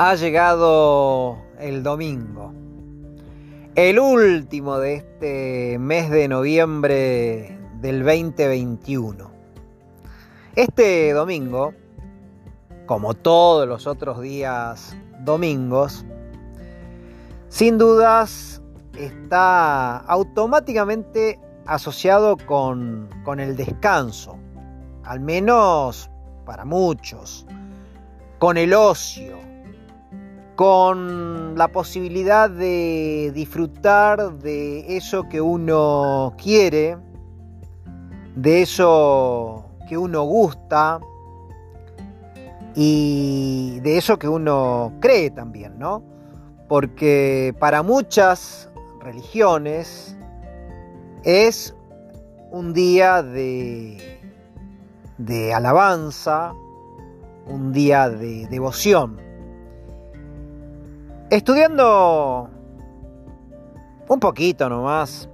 Ha llegado el domingo, el último de este mes de noviembre del 2021. Este domingo, como todos los otros días domingos, sin dudas está automáticamente asociado con, con el descanso, al menos para muchos, con el ocio con la posibilidad de disfrutar de eso que uno quiere, de eso que uno gusta y de eso que uno cree también, ¿no? Porque para muchas religiones es un día de, de alabanza, un día de devoción. Estudiando un poquito nomás,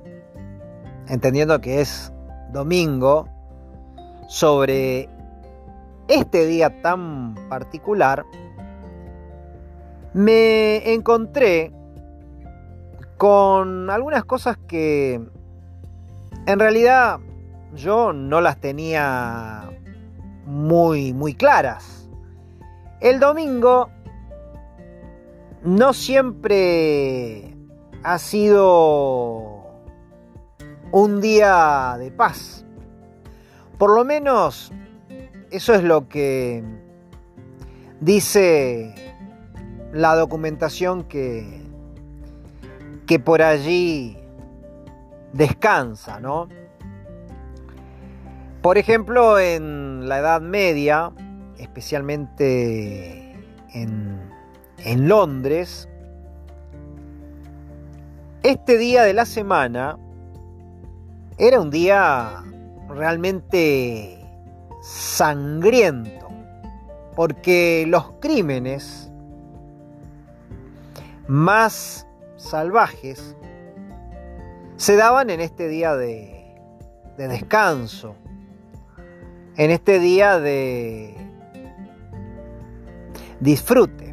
entendiendo que es domingo, sobre este día tan particular, me encontré con algunas cosas que en realidad yo no las tenía muy muy claras. El domingo no siempre ha sido un día de paz. Por lo menos eso es lo que dice la documentación que, que por allí descansa, ¿no? Por ejemplo, en la Edad Media, especialmente en en Londres, este día de la semana era un día realmente sangriento, porque los crímenes más salvajes se daban en este día de, de descanso, en este día de disfrute.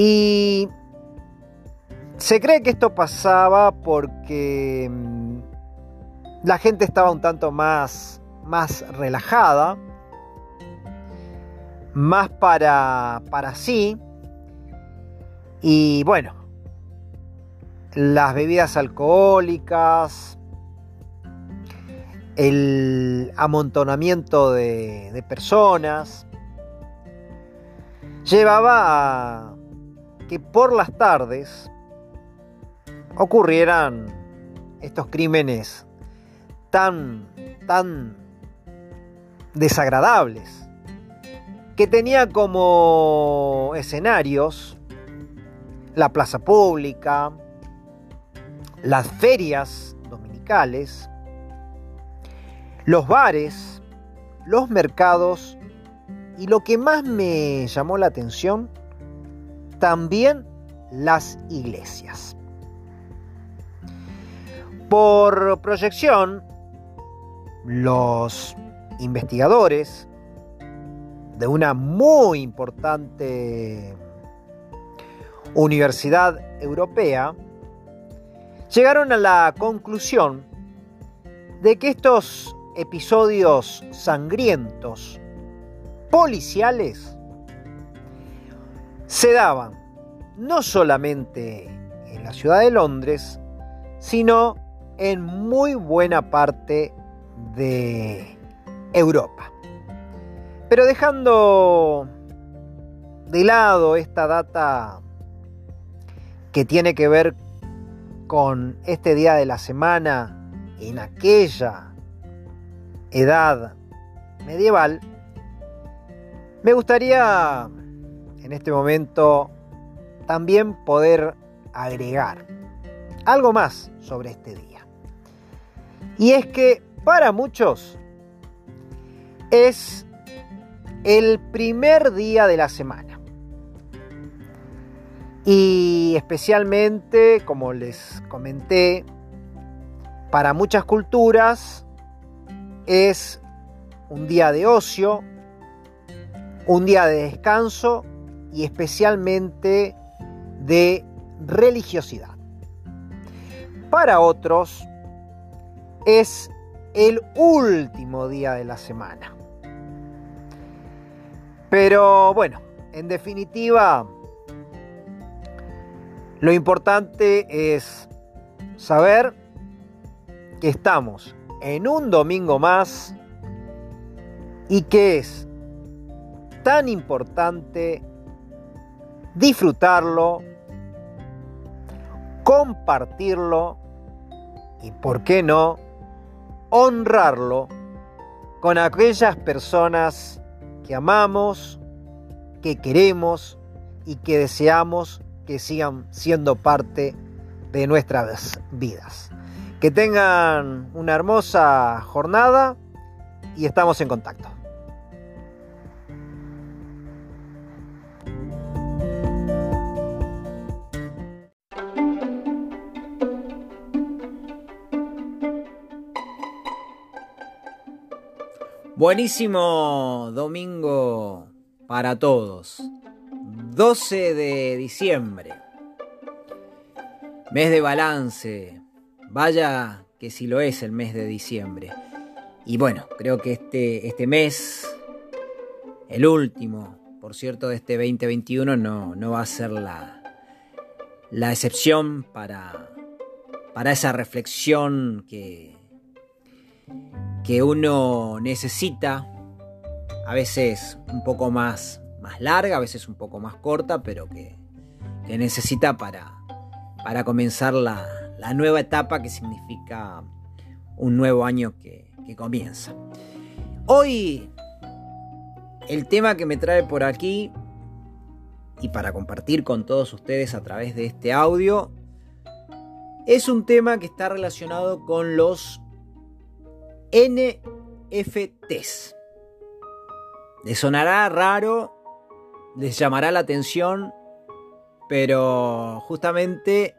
Y se cree que esto pasaba porque mm, la gente estaba un tanto más, más relajada, más para, para sí. Y bueno, las bebidas alcohólicas, el amontonamiento de, de personas, llevaba a que por las tardes ocurrieran estos crímenes tan, tan desagradables, que tenía como escenarios la plaza pública, las ferias dominicales, los bares, los mercados y lo que más me llamó la atención también las iglesias. Por proyección, los investigadores de una muy importante universidad europea llegaron a la conclusión de que estos episodios sangrientos policiales se daban no solamente en la ciudad de Londres, sino en muy buena parte de Europa. Pero dejando de lado esta data que tiene que ver con este día de la semana en aquella edad medieval, me gustaría en este momento también poder agregar algo más sobre este día. Y es que para muchos es el primer día de la semana. Y especialmente, como les comenté, para muchas culturas es un día de ocio, un día de descanso y especialmente de religiosidad. Para otros es el último día de la semana. Pero bueno, en definitiva, lo importante es saber que estamos en un domingo más y que es tan importante disfrutarlo, compartirlo y, ¿por qué no?, honrarlo con aquellas personas que amamos, que queremos y que deseamos que sigan siendo parte de nuestras vidas. Que tengan una hermosa jornada y estamos en contacto. Buenísimo domingo para todos. 12 de diciembre. Mes de balance. Vaya que si lo es el mes de diciembre. Y bueno, creo que este, este mes, el último, por cierto, de este 2021, no, no va a ser la, la excepción para, para esa reflexión que, que uno necesita, a veces un poco más, más larga, a veces un poco más corta, pero que, necesita para, para comenzar la, nueva etapa que significa un nuevo año que, que comienza. Hoy el tema que me trae por aquí y para compartir con todos ustedes a través de este audio es un tema que está relacionado con los NFTs. Les sonará raro, les llamará la atención, pero justamente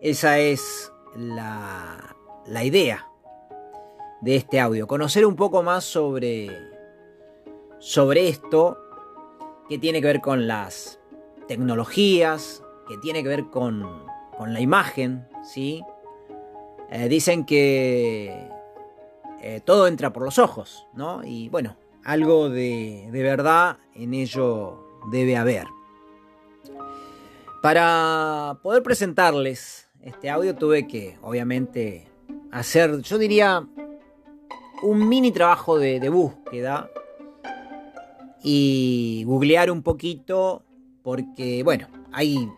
esa es la, la idea de este audio. Conocer un poco más sobre, sobre esto, que tiene que ver con las tecnologías, que tiene que ver con, con la imagen, ¿sí? Eh, dicen que eh, todo entra por los ojos, ¿no? Y bueno, algo de, de verdad en ello debe haber. Para poder presentarles este audio tuve que, obviamente, hacer, yo diría, un mini trabajo de, búsqueda y googlear un poquito porque, bueno, hay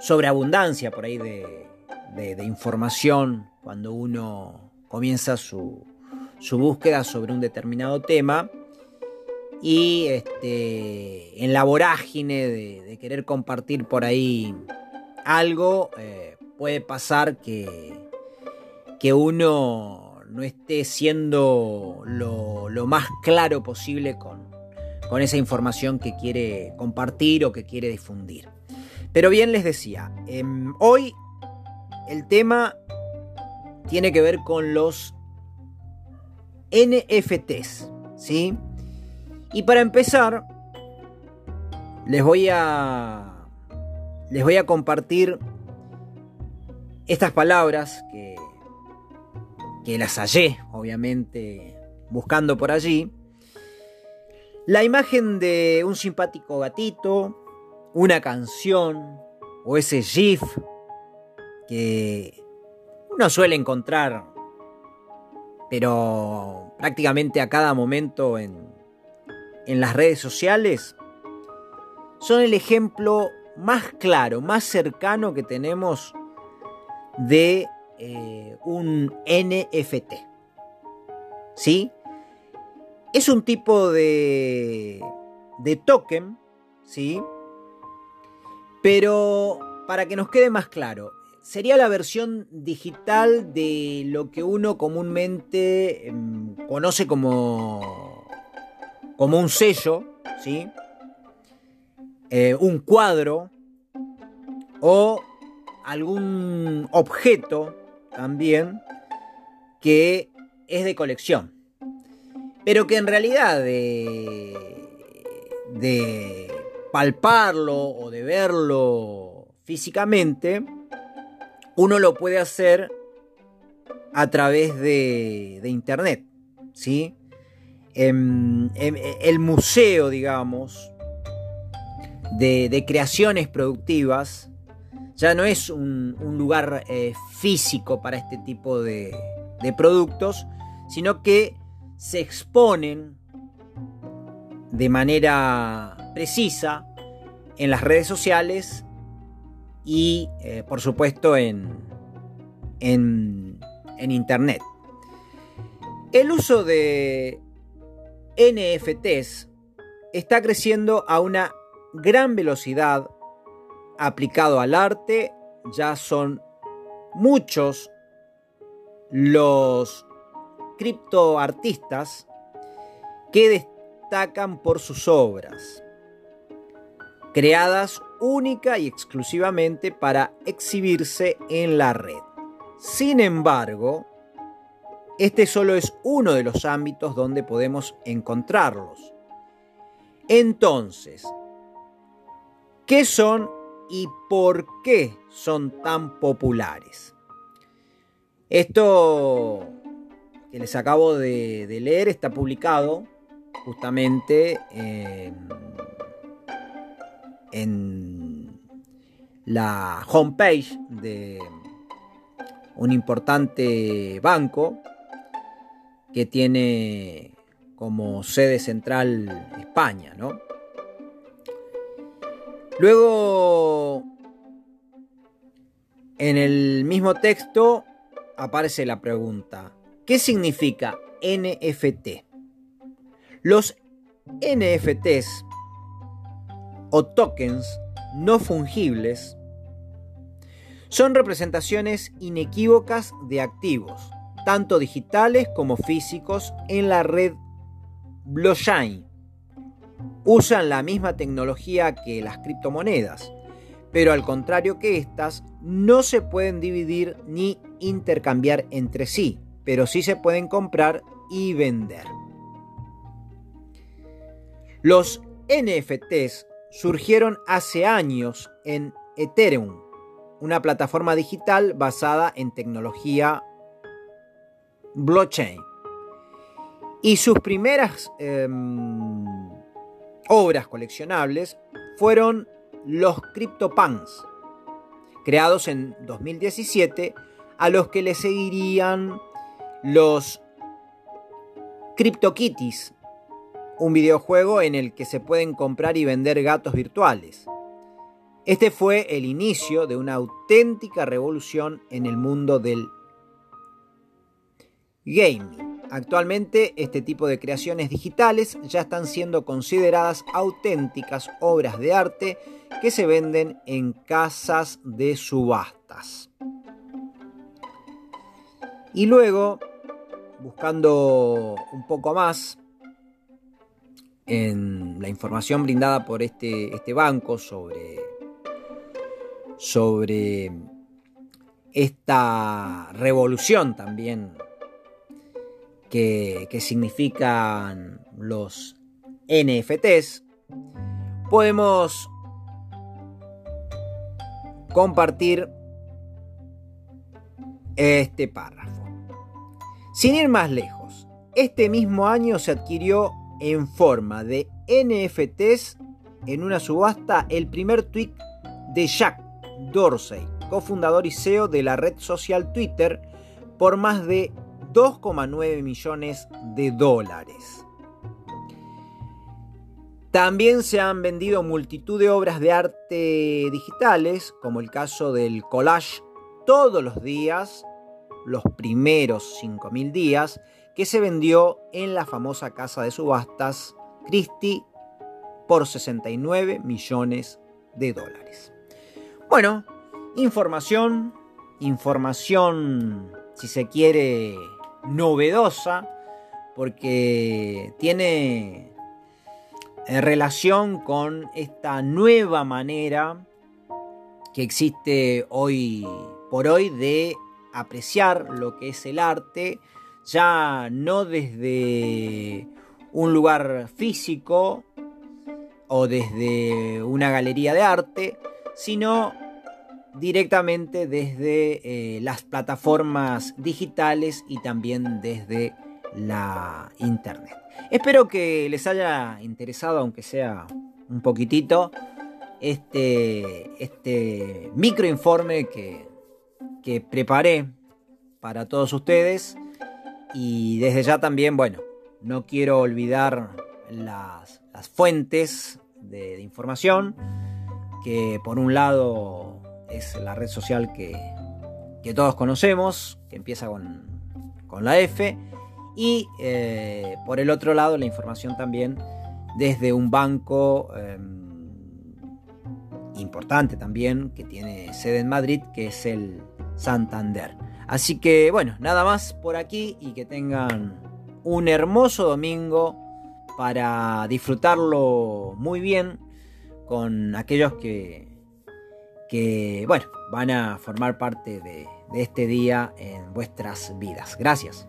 sobreabundancia por ahí de, de información cuando uno comienza su, búsqueda sobre un determinado tema y este, en la vorágine de, querer compartir por ahí algo, eh, puede pasar que, que uno no esté siendo lo, más claro posible con, con, esa información que quiere compartir o que quiere difundir. Pero bien les decía, em, hoy el tema tiene que ver con los NFTs, ¿sí? Y para empezar, les voy a les voy a compartir estas palabras que que las hallé, obviamente, buscando por allí. La imagen de un simpático gatito, una canción o ese GIF que uno suele encontrar, pero prácticamente a cada momento en, en las redes sociales, son el ejemplo más claro, más cercano que tenemos de eh, un NFT. ¿Sí? Es un tipo de, de token, ¿sí? Pero para que nos quede más claro, sería la versión digital de lo que uno comúnmente em, conoce como, como un sello, ¿sí? Eh, un cuadro o algún objeto también que es de colección. Pero que en realidad eh, de palparlo o de verlo físicamente, uno lo puede hacer a través de, internet. ¿sí? el museo, digamos, de, creaciones productivas ya no es un, lugar eh, físico para este tipo de productos, sino que se exponen de manera precisa en las redes sociales y eh, por supuesto en, en, en Internet. El uso de NFTs está creciendo a una gran velocidad aplicado al arte. Ya son muchos los criptoartistas que destacan por sus obras, creadas única y exclusivamente para exhibirse en la red. Sin embargo, este solo es uno de los ámbitos donde podemos encontrarlos. Entonces, ¿qué son y por qué son tan populares? Esto que les acabo de, leer está publicado justamente en, la homepage de un importante banco que tiene como sede central España, ¿no? Luego, en el mismo texto aparece la pregunta, ¿qué significa NFT? Los NFTs o tokens no fungibles son representaciones inequívocas de activos, tanto digitales como físicos, en la red blockchain. Usan la misma tecnología que las criptomonedas, pero al contrario que estas, no se pueden dividir ni intercambiar entre sí, pero sí se pueden comprar y vender. Los NFTs surgieron hace años en Ethereum, una plataforma digital basada en tecnología blockchain. Y sus primeras em, obras coleccionables fueron los CryptoPunks, creados en 2017, a los que le seguirían los CryptoKitties, un videojuego en el que se pueden comprar y vender gatos virtuales. Este fue el inicio de una auténtica revolución en el mundo del gaming. Actualmente este tipo de creaciones digitales ya están siendo consideradas auténticas obras de arte que se venden en casas de subastas. Y luego, buscando un poco más en la información brindada por este, este banco sobre, sobre esta revolución también que, que significan los NFTs, podemos compartir este párrafo. Sin ir más lejos, este mismo año se adquirió en forma de NFTs en una subasta el primer tweet de Jack Dorsey, cofundador y CEO de la red social Twitter, por más de 2,9 millones de dólares. También se han vendido multitud de obras de arte digitales, como el caso del collage todos los días, los primeros 5.000 días, que se vendió en la famosa casa de subastas Christie por 69 millones de dólares. Bueno, información, información, si se quiere, novedosa, porque tiene en relación con esta nueva manera que existe hoy por hoy de apreciar lo que es el arte, ya no desde un lugar físico o desde una galería de arte, sino directamente desde eh, las plataformas digitales y también desde la internet. Espero que les haya interesado, aunque sea un poquitito, este, este microinforme que, que preparé para todos ustedes. Y desde ya también, bueno, no quiero olvidar las, fuentes de, información, que por un lado es la red social que, todos conocemos, que empieza con, la F, y eh, por el otro lado la información también desde un banco em, importante también, que tiene sede en Madrid, que es el Santander. Así que bueno, nada más por aquí y que tengan un hermoso domingo para disfrutarlo muy bien con aquellos que, que bueno, van a formar parte de, de este día en vuestras vidas. Gracias.